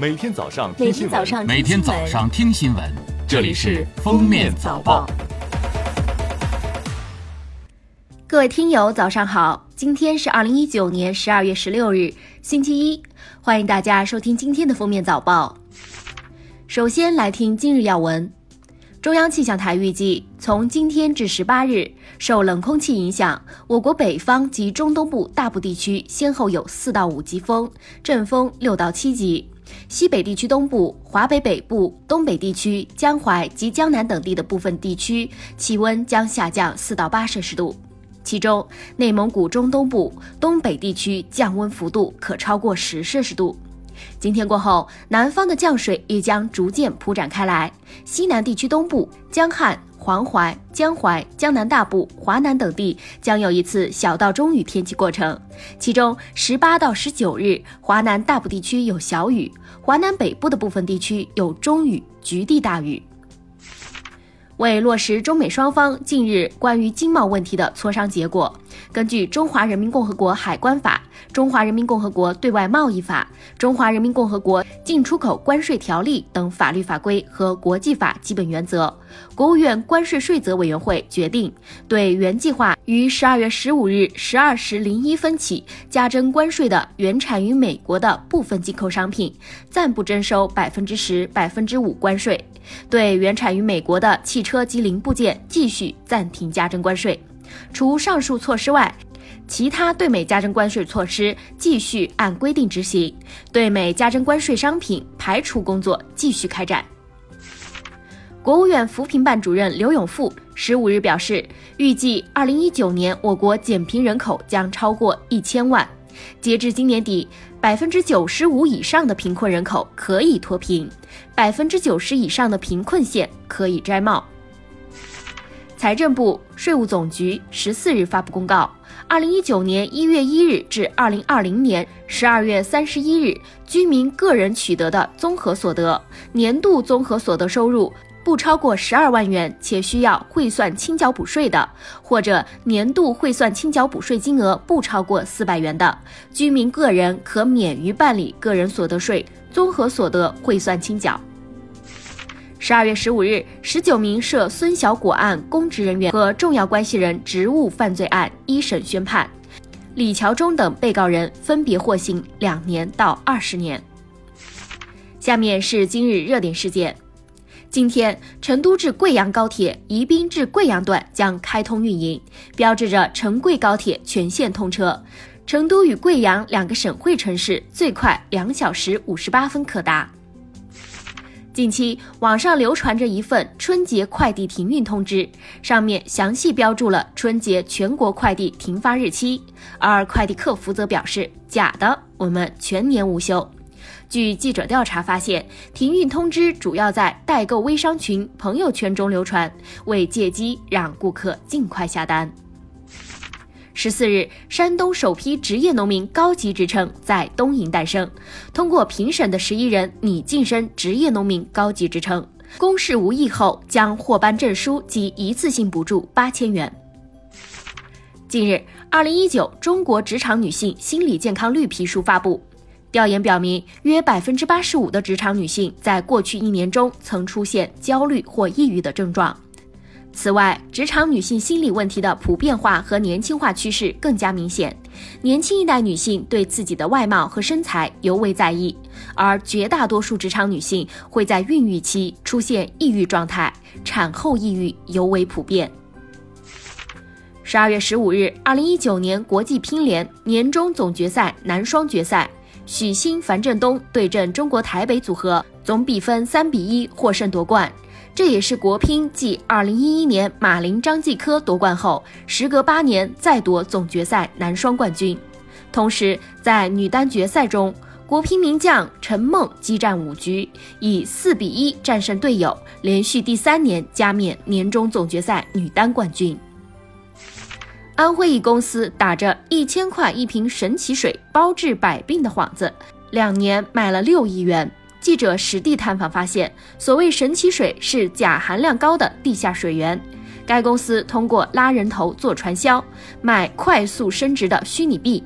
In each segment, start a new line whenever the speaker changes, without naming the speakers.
每天早上
每
听新闻，
每天早上听新闻，这里是《封面早报》。
各位听友，早上好！今天是二零一九年十二月十六日，星期一，欢迎大家收听今天的封面早报。首先来听今日要闻。中央气象台预计，从今天至十八日，受冷空气影响，我国北方及中东部大部地区先后有四到五级风，阵风六到七级；西北地区东部、华北北部、东北地区、江淮及江南等地的部分地区气温将下降四到八摄氏度。其中，内蒙古中东部、东北地区降温幅度可超过十摄氏度。今天过后，南方的降水也将逐渐铺展开来，西南地区东部、江汉、黄淮、江淮、江南大部、华南等地将有一次小到中雨天气过程。其中，十八到十九日，华南大部地区有小雨，华南北部的部分地区有中雨、局地大雨。为落实中美双方近日关于经贸问题的磋商结果，根据《中华人民共和国海关法》《中华人民共和国对外贸易法》《中华人民共和国进出口关税条例》等法律法规和国际法基本原则，国务院关税税则委员会决定，对原计划于十二月十五日十二时零一分起加征关税的原产于美国的部分进口商品，暂不征收百分之十、百分之五关税。对原产于美国的汽车及零部件继续暂停加征关税，除上述措施外，其他对美加征关税措施继续按规定执行，对美加征关税商品排除工作继续开展。国务院扶贫办主任刘永富十五日表示，预计二零一九年我国减贫人口将超过一千万，截至今年底。百分之九十五以上的贫困人口可以脱贫，百分之九十以上的贫困县可以摘帽。财政部、税务总局十四日发布公告：二零一九年一月一日至二零二零年十二月三十一日，居民个人取得的综合所得年度综合所得收入。不超过十二万元且需要汇算清缴补税的，或者年度汇算清缴补税金额不超过四百元的居民个人，可免于办理个人所得税综合所得汇算清缴。十二月十五日，十九名涉孙小果案公职人员和重要关系人职务犯罪案一审宣判，李桥忠等被告人分别获刑两年到二十年。下面是今日热点事件。今天，成都至贵阳高铁宜宾至贵阳段将开通运营，标志着成贵高铁全线通车。成都与贵阳两个省会城市最快两小时五十八分可达。近期，网上流传着一份春节快递停运通知，上面详细标注了春节全国快递停发日期，而快递客服则表示假的，我们全年无休。据记者调查发现，停运通知主要在代购微商群、朋友圈中流传，为借机让顾客尽快下单。十四日，山东首批职业农民高级职称在东营诞生，通过评审的十一人拟晋升职业农民高级职称，公示无异后将获颁证书及一次性补助八千元。近日，二零一九中国职场女性心理健康绿皮书发布。调研表明，约百分之八十五的职场女性在过去一年中曾出现焦虑或抑郁的症状。此外，职场女性心理问题的普遍化和年轻化趋势更加明显。年轻一代女性对自己的外貌和身材尤为在意，而绝大多数职场女性会在孕育期出现抑郁状态，产后抑郁尤为普遍。十二月十五日，二零一九年国际乒联年终总决赛男双决赛。许昕、樊振东对阵中国台北组合，总比分三比一获胜夺冠。这也是国乒继二零一一年马林、张继科夺冠后，时隔八年再夺总决赛男双冠军。同时，在女单决赛中，国乒名将陈梦激战五局，以四比一战胜队友，连续第三年加冕年终总决赛女单冠军。安徽一公司打着一千块一瓶神奇水包治百病的幌子，两年卖了六亿元。记者实地探访发现，所谓神奇水是钾含量高的地下水源。该公司通过拉人头做传销，卖快速升值的虚拟币。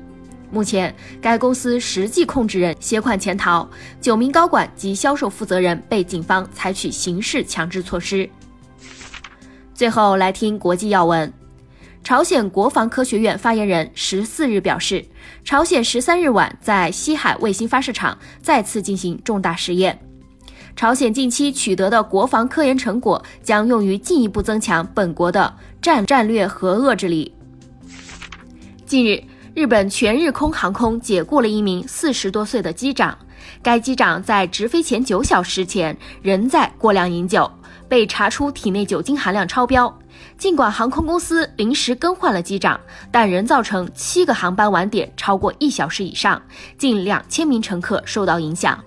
目前，该公司实际控制人携款潜逃，九名高管及销售负责人被警方采取刑事强制措施。最后来听国际要闻。朝鲜国防科学院发言人十四日表示，朝鲜十三日晚在西海卫星发射场再次进行重大实验。朝鲜近期取得的国防科研成果将用于进一步增强本国的战战略核遏制力。近日，日本全日空航空解雇了一名四十多岁的机长，该机长在直飞前九小时前仍在过量饮酒，被查出体内酒精含量超标。尽管航空公司临时更换了机长，但仍造成七个航班晚点超过一小时以上，近两千名乘客受到影响。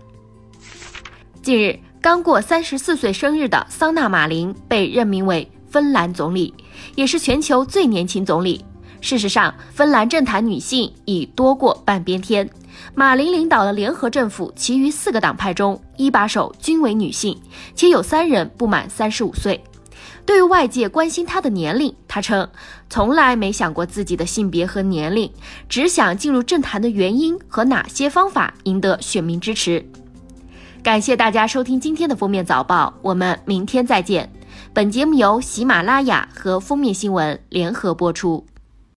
近日，刚过三十四岁生日的桑纳马林被任命为芬兰总理，也是全球最年轻总理。事实上，芬兰政坛女性已多过半边天。马林领导的联合政府，其余四个党派中一把手均为女性，且有三人不满三十五岁。对于外界关心他的年龄，他称从来没想过自己的性别和年龄，只想进入政坛的原因和哪些方法赢得选民支持。感谢大家收听今天的封面早报，我们明天再见。本节目由喜马拉雅和封面新闻联合播出。